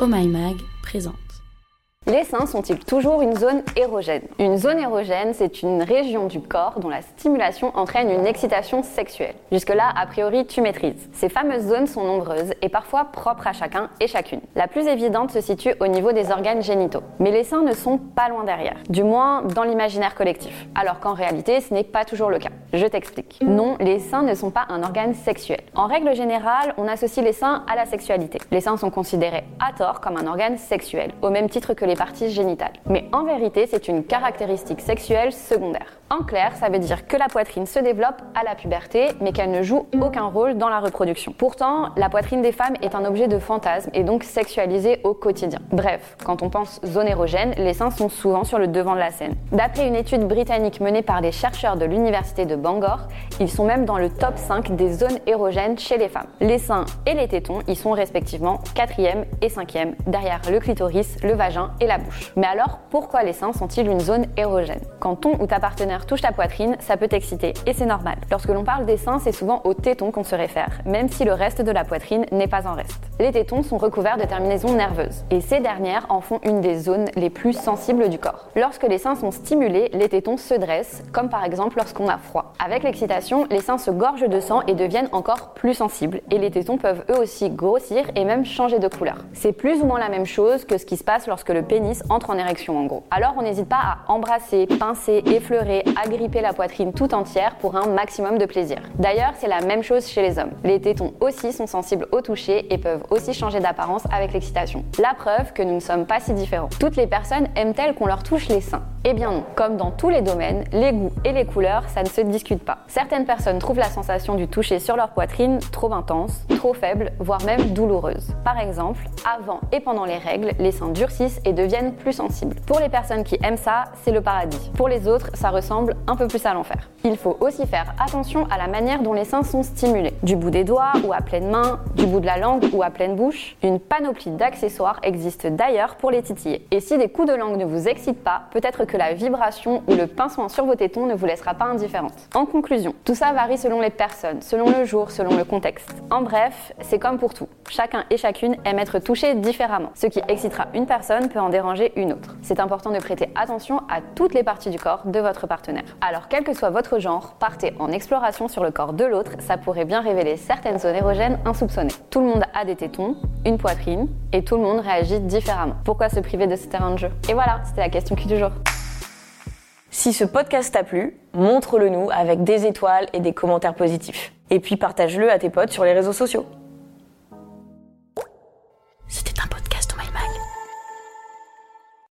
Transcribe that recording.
Oh My Mag présente. Les seins sont-ils toujours une zone érogène? Une zone érogène, c'est une région du corps dont la stimulation entraîne une excitation sexuelle. Jusque-là, a priori, tu maîtrises. Ces fameuses zones sont nombreuses et parfois propres à chacun et chacune. La plus évidente se situe au niveau des organes génitaux. Mais les seins ne sont pas loin derrière, du moins dans l'imaginaire collectif. Alors qu'en réalité, ce n'est pas toujours le cas. Je t'explique. Non, les seins ne sont pas un organe sexuel. En règle générale, on associe les seins à la sexualité. Les seins sont considérés à tort comme un organe sexuel, au même titre que les parties génitales. Mais en vérité, c'est une caractéristique sexuelle secondaire. En clair, ça veut dire que la poitrine se développe à la puberté, mais qu'elle ne joue aucun rôle dans la reproduction. Pourtant, la poitrine des femmes est un objet de fantasme et donc sexualisé au quotidien. Bref, quand on pense zone érogène, les seins sont souvent sur le devant de la scène. D'après une étude britannique menée par des chercheurs de l'université de Bangor, ils sont même dans le top 5 des zones érogènes chez les femmes. Les seins et les tétons y sont respectivement 4e et 5e, derrière le clitoris, le vagin et la bouche. Mais alors, pourquoi les seins sont-ils une zone érogène? Quand ton ou ta partenaire touche ta poitrine, ça peut t'exciter, et c'est normal. Lorsque l'on parle des seins, c'est souvent aux tétons qu'on se réfère, même si le reste de la poitrine n'est pas en reste. Les tétons sont recouverts de terminaisons nerveuses, et ces dernières en font une des zones les plus sensibles du corps. Lorsque les seins sont stimulés, les tétons se dressent, comme par exemple lorsqu'on a froid. Avec l'excitation, les seins se gorgent de sang et deviennent encore plus sensibles, et les tétons peuvent eux aussi grossir et même changer de couleur. C'est plus ou moins la même chose que ce qui se passe lorsque le entre en érection en gros. Alors on n'hésite pas à embrasser, pincer, effleurer, agripper la poitrine tout entière pour un maximum de plaisir. D'ailleurs, c'est la même chose chez les hommes. Les tétons aussi sont sensibles au toucher et peuvent aussi changer d'apparence avec l'excitation. La preuve que nous ne sommes pas si différents. Toutes les personnes aiment-elles qu'on leur touche les seins Eh bien non. Comme dans tous les domaines, les goûts et les couleurs, ça ne se discute pas. Certaines personnes trouvent la sensation du toucher sur leur poitrine trop intense, trop faible, voire même douloureuse. Par exemple, avant et pendant les règles, les seins durcissent et deviennent plus sensibles. Pour les personnes qui aiment ça, c'est le paradis. Pour les autres, ça ressemble un peu plus à l'enfer. Il faut aussi faire attention à la manière dont les seins sont stimulés. Du bout des doigts ou à pleine main, du bout de la langue ou à pleine bouche. Une panoplie d'accessoires existe d'ailleurs pour les titiller. Et si des coups de langue ne vous excitent pas, peut-être que la vibration ou le pincement sur vos tétons ne vous laissera pas indifférente. En conclusion, tout ça varie selon les personnes, selon le jour, selon le contexte. En bref, c'est comme pour tout. Chacun et chacune aime être touché différemment. Ce qui excitera une personne peut en déranger une autre. C'est important de prêter attention à toutes les parties du corps de votre partenaire. Alors quel que soit votre genre, partez en exploration sur le corps de l'autre, ça pourrait bien révéler certaines zones érogènes insoupçonnées. Tout le monde a des tétons, une poitrine, et tout le monde réagit différemment. Pourquoi se priver de ce terrain de jeu? Et voilà, c'était la question qui du jour. Si ce podcast t'a plu, montre-le nous avec des étoiles et des commentaires positifs. Et puis partage-le à tes potes sur les réseaux sociaux.